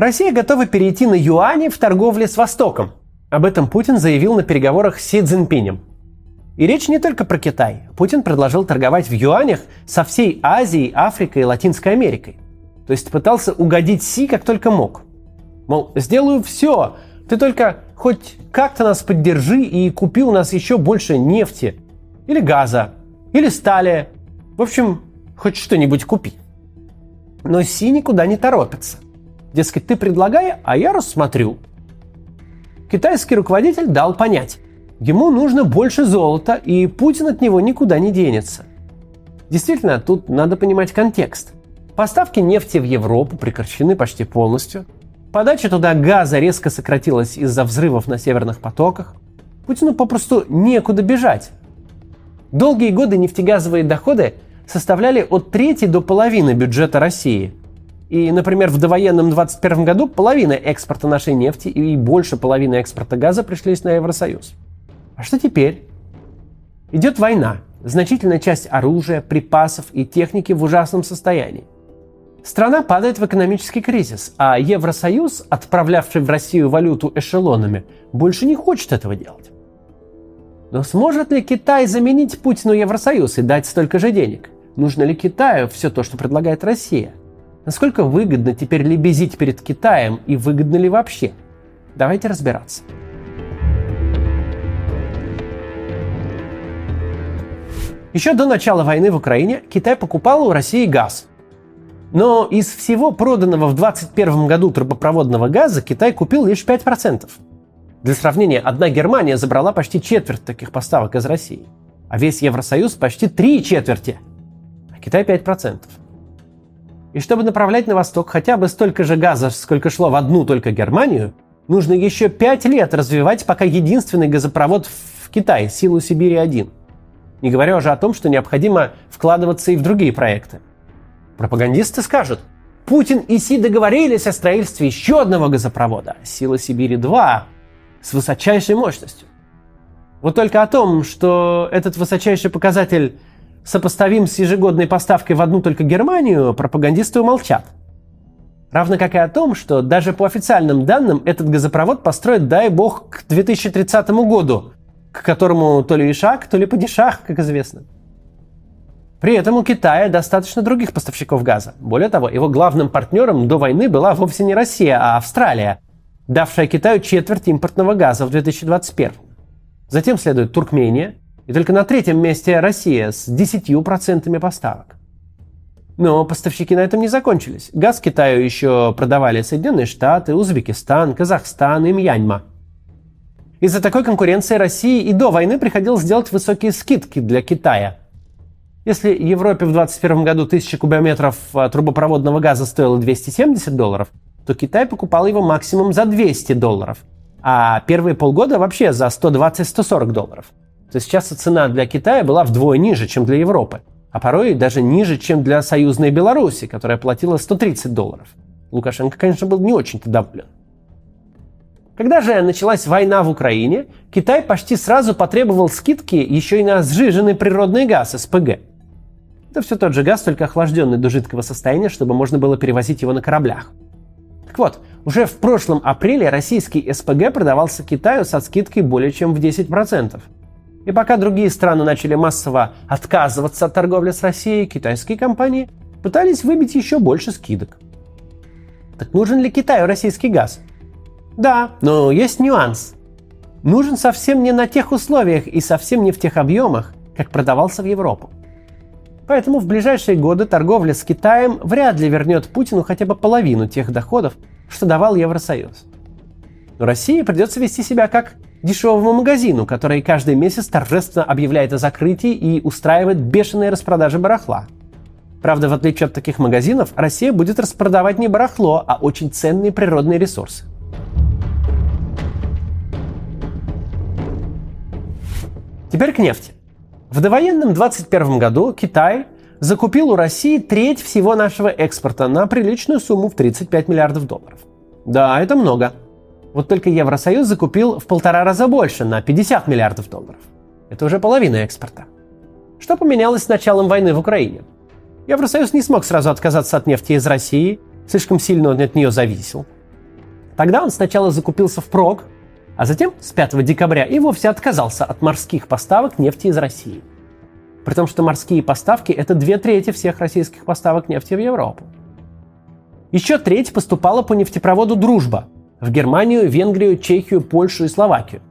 Россия готова перейти на юани в торговле с Востоком. Об этом Путин заявил на переговорах с Си Цзиньпинем. И речь не только про Китай. Путин предложил торговать в юанях со всей Азией, Африкой и Латинской Америкой. То есть пытался угодить Си как только мог. Мол, сделаю все, ты только хоть как-то нас поддержи и купи у нас еще больше нефти, или газа, или стали. В общем, хоть что-нибудь купи. Но Си никуда не торопится. Дескать, ты предлагай, а я рассмотрю. Китайский руководитель дал понять, ему нужно больше золота, и Путин от него никуда не денется. Действительно, тут надо понимать контекст. Поставки нефти в Европу прекращены почти полностью. Подача туда газа резко сократилась из-за взрывов на северных потоках. Путину попросту некуда бежать. Долгие годы нефтегазовые доходы составляли от трети до половины бюджета России. И, например, в довоенном 21 году половина экспорта нашей нефти и больше половины экспорта газа пришлись на Евросоюз. А что теперь? Идет война. Значительная часть оружия, припасов и техники в ужасном состоянии. Страна падает в экономический кризис, а Евросоюз, отправлявший в Россию валюту эшелонами, больше не хочет этого делать. Но сможет ли Китай заменить Путину Евросоюз и дать столько же денег? Нужно ли Китаю все то, что предлагает Россия? Насколько выгодно теперь лебезить перед Китаем и выгодно ли вообще? Давайте разбираться. Еще до начала войны в Украине Китай покупал у России газ. Но из всего проданного в 2021 году трубопроводного газа Китай купил лишь 5%. Для сравнения, одна Германия забрала почти четверть таких поставок из России, а весь Евросоюз почти три четверти – Китай 5%. И чтобы направлять на восток хотя бы столько же газа, сколько шло в одну только Германию, нужно еще 5 лет развивать пока единственный газопровод в Китай, силу Сибири-1. Не говоря уже о том, что необходимо вкладываться и в другие проекты. Пропагандисты скажут, Путин и Си договорились о строительстве еще одного газопровода, сила Сибири-2, с высочайшей мощностью. Вот только о том, что этот высочайший показатель сопоставим с ежегодной поставкой в одну только Германию, пропагандисты умолчат. Равно как и о том, что даже по официальным данным этот газопровод построят, дай бог, к 2030 году, к которому то ли и шаг, то ли падишах, как известно. При этом у Китая достаточно других поставщиков газа. Более того, его главным партнером до войны была вовсе не Россия, а Австралия, давшая Китаю четверть импортного газа в 2021. Затем следует Туркмения, и только на третьем месте Россия с 10% поставок. Но поставщики на этом не закончились. Газ Китаю еще продавали Соединенные Штаты, Узбекистан, Казахстан и Мьянма. Из-за такой конкуренции России и до войны приходилось делать высокие скидки для Китая. Если Европе в 2021 году 1000 кубометров а, трубопроводного газа стоило 270 долларов, то Китай покупал его максимум за 200 долларов, а первые полгода вообще за 120-140 долларов – то есть сейчас цена для Китая была вдвое ниже, чем для Европы, а порой даже ниже, чем для союзной Беларуси, которая платила 130 долларов. Лукашенко, конечно, был не очень-то доволен. Когда же началась война в Украине, Китай почти сразу потребовал скидки еще и на сжиженный природный газ СПГ. Это все тот же газ, только охлажденный до жидкого состояния, чтобы можно было перевозить его на кораблях. Так вот, уже в прошлом апреле российский СПГ продавался Китаю со скидкой более чем в 10%. И пока другие страны начали массово отказываться от торговли с Россией, китайские компании пытались выбить еще больше скидок. Так нужен ли Китаю российский газ? Да, но есть нюанс. Нужен совсем не на тех условиях и совсем не в тех объемах, как продавался в Европу. Поэтому в ближайшие годы торговля с Китаем вряд ли вернет Путину хотя бы половину тех доходов, что давал Евросоюз. Но России придется вести себя как дешевому магазину, который каждый месяц торжественно объявляет о закрытии и устраивает бешеные распродажи барахла. Правда, в отличие от таких магазинов, Россия будет распродавать не барахло, а очень ценные природные ресурсы. Теперь к нефти. В довоенном 21 году Китай закупил у России треть всего нашего экспорта на приличную сумму в 35 миллиардов долларов. Да, это много – вот только Евросоюз закупил в полтора раза больше, на 50 миллиардов долларов. Это уже половина экспорта. Что поменялось с началом войны в Украине? Евросоюз не смог сразу отказаться от нефти из России, слишком сильно он от нее зависел. Тогда он сначала закупился впрок, а затем с 5 декабря и вовсе отказался от морских поставок нефти из России. При том, что морские поставки – это две трети всех российских поставок нефти в Европу. Еще треть поступала по нефтепроводу «Дружба» в Германию, Венгрию, Чехию, Польшу и Словакию.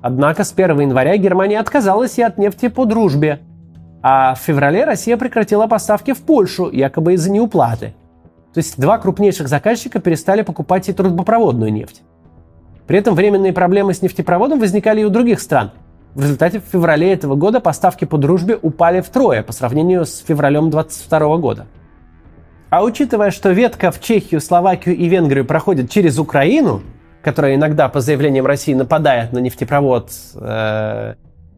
Однако с 1 января Германия отказалась и от нефти по «Дружбе», а в феврале Россия прекратила поставки в Польшу, якобы из-за неуплаты. То есть два крупнейших заказчика перестали покупать и трубопроводную нефть. При этом временные проблемы с нефтепроводом возникали и у других стран. В результате в феврале этого года поставки по дружбе упали втрое по сравнению с февралем 2022 года. А учитывая, что ветка в Чехию, Словакию и Венгрию проходит через Украину, которая иногда по заявлениям России нападает на нефтепровод, э,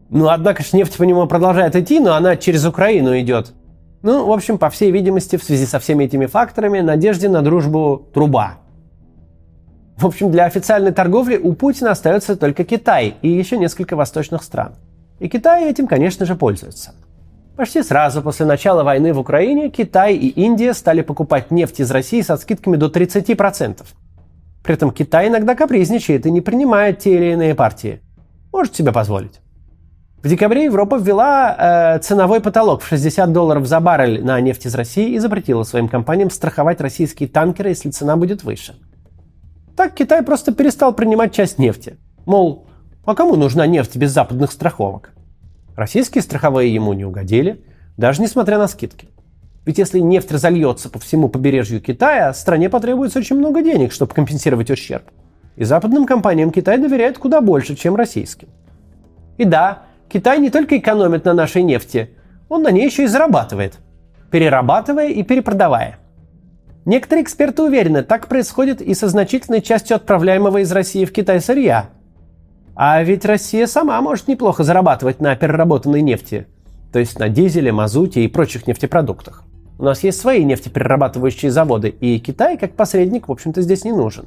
ну, однако же нефть по нему продолжает идти, но она через Украину идет. Ну, в общем, по всей видимости, в связи со всеми этими факторами, надежде на дружбу труба – в общем, для официальной торговли у Путина остается только Китай и еще несколько восточных стран. И Китай этим, конечно же, пользуется. Почти сразу после начала войны в Украине Китай и Индия стали покупать нефть из России со скидками до 30%. При этом Китай иногда капризничает и не принимает те или иные партии. Может себе позволить. В декабре Европа ввела э, ценовой потолок в 60 долларов за баррель на нефть из России и запретила своим компаниям страховать российские танкеры, если цена будет выше. Так Китай просто перестал принимать часть нефти. Мол, а кому нужна нефть без западных страховок? Российские страховые ему не угодили, даже несмотря на скидки. Ведь если нефть разольется по всему побережью Китая, стране потребуется очень много денег, чтобы компенсировать ущерб. И западным компаниям Китай доверяет куда больше, чем российским. И да, Китай не только экономит на нашей нефти, он на ней еще и зарабатывает, перерабатывая и перепродавая – Некоторые эксперты уверены, так происходит и со значительной частью отправляемого из России в Китай сырья. А ведь Россия сама может неплохо зарабатывать на переработанной нефти, то есть на дизеле, мазуте и прочих нефтепродуктах. У нас есть свои нефтеперерабатывающие заводы, и Китай как посредник, в общем-то, здесь не нужен.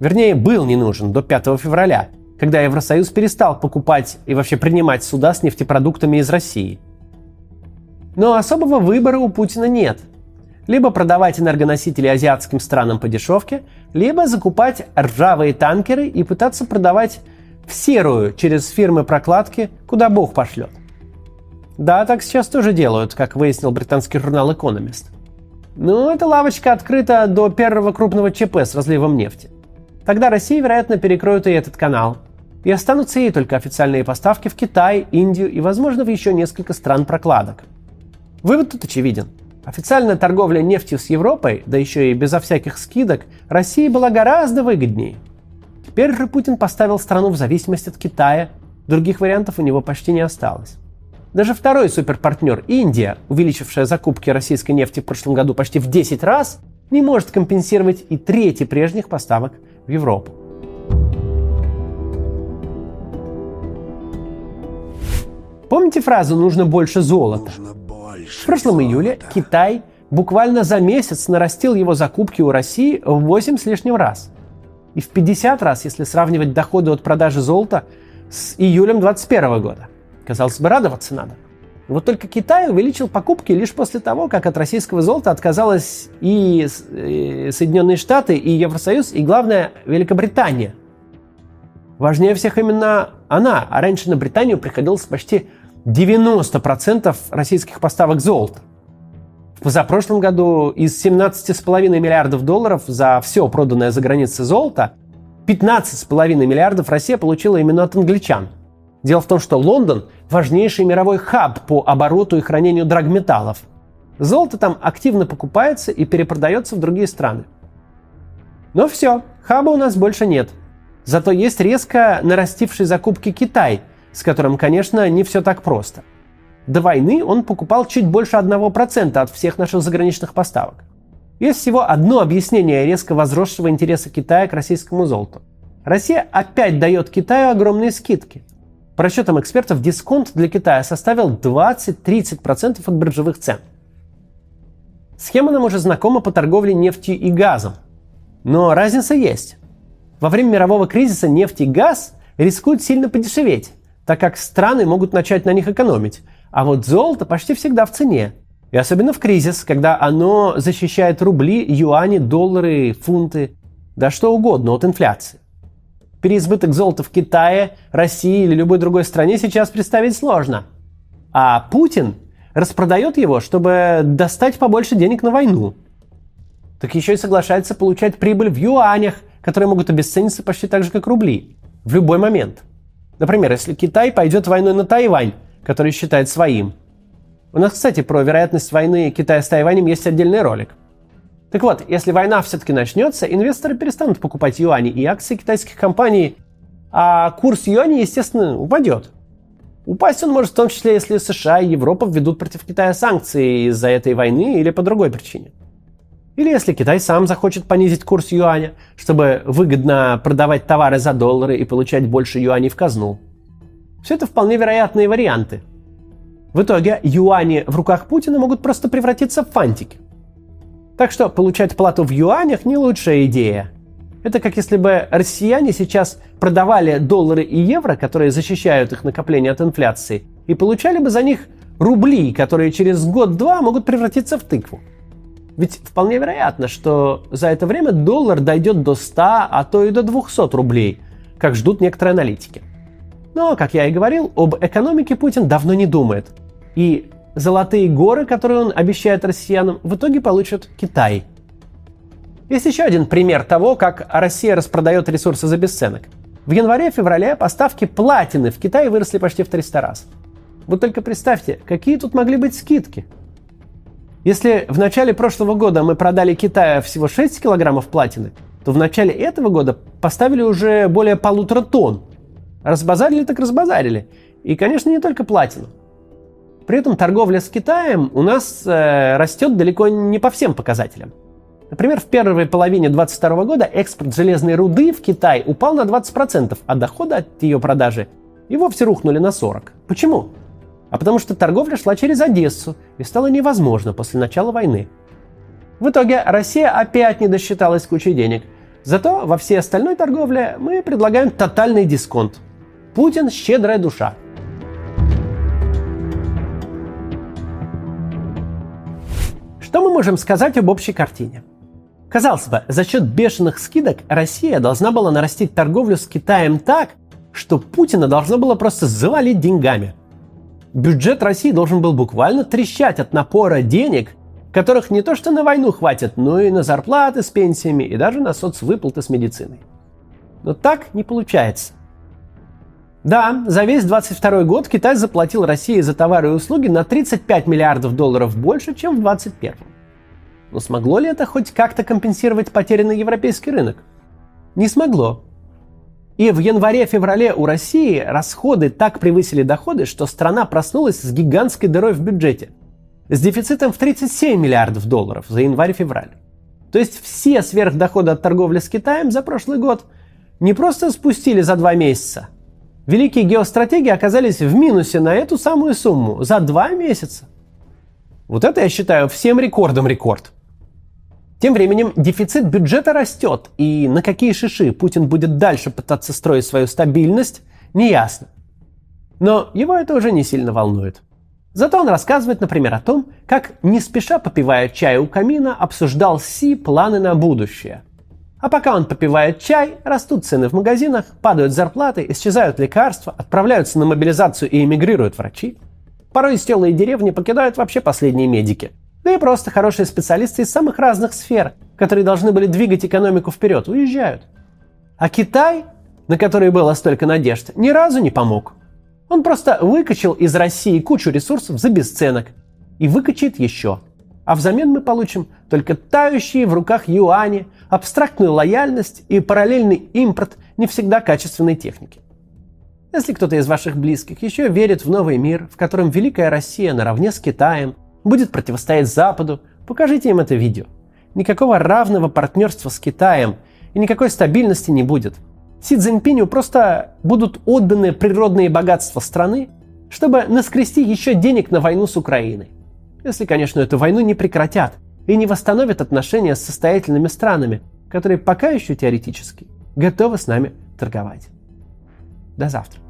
Вернее, был не нужен до 5 февраля, когда Евросоюз перестал покупать и вообще принимать суда с нефтепродуктами из России. Но особого выбора у Путина нет – либо продавать энергоносители азиатским странам по дешевке, либо закупать ржавые танкеры и пытаться продавать в серую через фирмы прокладки, куда бог пошлет. Да, так сейчас тоже делают, как выяснил британский журнал Economist. Но эта лавочка открыта до первого крупного ЧП с разливом нефти. Тогда Россия, вероятно, перекроет и этот канал. И останутся ей только официальные поставки в Китай, Индию и, возможно, в еще несколько стран прокладок. Вывод тут очевиден – Официальная торговля нефтью с Европой, да еще и безо всяких скидок, России была гораздо выгоднее. Теперь же Путин поставил страну в зависимость от Китая, других вариантов у него почти не осталось. Даже второй суперпартнер Индия, увеличившая закупки российской нефти в прошлом году почти в 10 раз, не может компенсировать и трети прежних поставок в Европу. Помните фразу «нужно больше золота»? Нужно в прошлом июле Китай буквально за месяц нарастил его закупки у России в 8 с лишним раз. И в 50 раз, если сравнивать доходы от продажи золота с июлем 2021 года. Казалось бы, радоваться надо. Вот только Китай увеличил покупки лишь после того, как от российского золота отказалась и Соединенные Штаты, и Евросоюз, и, главное, Великобритания. Важнее всех именно она, а раньше на Британию приходилось почти 90% российских поставок золота. Позапрошлом году из 17,5 миллиардов долларов за все проданное за границей золото 15,5 миллиардов Россия получила именно от англичан. Дело в том, что Лондон – важнейший мировой хаб по обороту и хранению драгметаллов. Золото там активно покупается и перепродается в другие страны. Но все, хаба у нас больше нет. Зато есть резко нарастивший закупки Китай – с которым, конечно, не все так просто. До войны он покупал чуть больше 1% от всех наших заграничных поставок. Есть всего одно объяснение резко возросшего интереса Китая к российскому золоту. Россия опять дает Китаю огромные скидки. По расчетам экспертов, дисконт для Китая составил 20-30% от биржевых цен. Схема нам уже знакома по торговле нефтью и газом. Но разница есть. Во время мирового кризиса нефть и газ рискуют сильно подешеветь, так как страны могут начать на них экономить. А вот золото почти всегда в цене. И особенно в кризис, когда оно защищает рубли, юани, доллары, фунты. Да что угодно от инфляции. Переизбыток золота в Китае, России или любой другой стране сейчас представить сложно. А Путин распродает его, чтобы достать побольше денег на войну. Так еще и соглашается получать прибыль в юанях, которые могут обесцениться почти так же, как рубли. В любой момент. Например, если Китай пойдет войной на Тайвань, который считает своим. У нас, кстати, про вероятность войны Китая с Тайванем есть отдельный ролик. Так вот, если война все-таки начнется, инвесторы перестанут покупать юани и акции китайских компаний, а курс юани, естественно, упадет. Упасть он может в том числе, если США и Европа введут против Китая санкции из-за этой войны или по другой причине. Или если Китай сам захочет понизить курс юаня, чтобы выгодно продавать товары за доллары и получать больше юаней в казну. Все это вполне вероятные варианты. В итоге юани в руках Путина могут просто превратиться в фантики. Так что получать плату в юанях не лучшая идея. Это как если бы россияне сейчас продавали доллары и евро, которые защищают их накопление от инфляции, и получали бы за них рубли, которые через год-два могут превратиться в тыкву. Ведь вполне вероятно, что за это время доллар дойдет до 100, а то и до 200 рублей, как ждут некоторые аналитики. Но, как я и говорил, об экономике Путин давно не думает. И золотые горы, которые он обещает россиянам, в итоге получат Китай. Есть еще один пример того, как Россия распродает ресурсы за бесценок. В январе-феврале поставки платины в Китае выросли почти в 300 раз. Вот только представьте, какие тут могли быть скидки. Если в начале прошлого года мы продали Китаю всего 6 килограммов платины, то в начале этого года поставили уже более полутора тонн. Разбазарили так разбазарили. И, конечно, не только платину. При этом торговля с Китаем у нас э, растет далеко не по всем показателям. Например, в первой половине 2022 года экспорт железной руды в Китай упал на 20%, а доходы от ее продажи и вовсе рухнули на 40%. Почему? А потому что торговля шла через Одессу и стало невозможно после начала войны. В итоге Россия опять не досчиталась кучи денег. Зато во всей остальной торговле мы предлагаем тотальный дисконт. Путин – щедрая душа. Что мы можем сказать об общей картине? Казалось бы, за счет бешеных скидок Россия должна была нарастить торговлю с Китаем так, что Путина должно было просто завалить деньгами. Бюджет России должен был буквально трещать от напора денег, которых не то что на войну хватит, но и на зарплаты с пенсиями и даже на соцвыплаты с медициной. Но так не получается. Да, за весь 22 год Китай заплатил России за товары и услуги на 35 миллиардов долларов больше, чем в 21. Но смогло ли это хоть как-то компенсировать потерянный европейский рынок? Не смогло. И в январе-феврале у России расходы так превысили доходы, что страна проснулась с гигантской дырой в бюджете. С дефицитом в 37 миллиардов долларов за январь-февраль. То есть все сверхдоходы от торговли с Китаем за прошлый год не просто спустили за два месяца, Великие геостратеги оказались в минусе на эту самую сумму за два месяца. Вот это я считаю всем рекордом рекорд. Тем временем дефицит бюджета растет, и на какие шиши Путин будет дальше пытаться строить свою стабильность, неясно. Но его это уже не сильно волнует. Зато он рассказывает, например, о том, как, не спеша попивая чай у камина, обсуждал Си планы на будущее – а пока он попивает чай, растут цены в магазинах, падают зарплаты, исчезают лекарства, отправляются на мобилизацию и эмигрируют врачи. Порой стелые деревни покидают вообще последние медики. Да и просто хорошие специалисты из самых разных сфер, которые должны были двигать экономику вперед, уезжают. А Китай, на который было столько надежд, ни разу не помог. Он просто выкачал из России кучу ресурсов за бесценок и выкачает еще – а взамен мы получим только тающие в руках юани, абстрактную лояльность и параллельный импорт не всегда качественной техники. Если кто-то из ваших близких еще верит в новый мир, в котором Великая Россия наравне с Китаем будет противостоять Западу, покажите им это видео. Никакого равного партнерства с Китаем и никакой стабильности не будет. Си Цзиньпиню просто будут отданы природные богатства страны, чтобы наскрести еще денег на войну с Украиной. Если, конечно, эту войну не прекратят и не восстановят отношения с состоятельными странами, которые пока еще теоретически готовы с нами торговать. До завтра.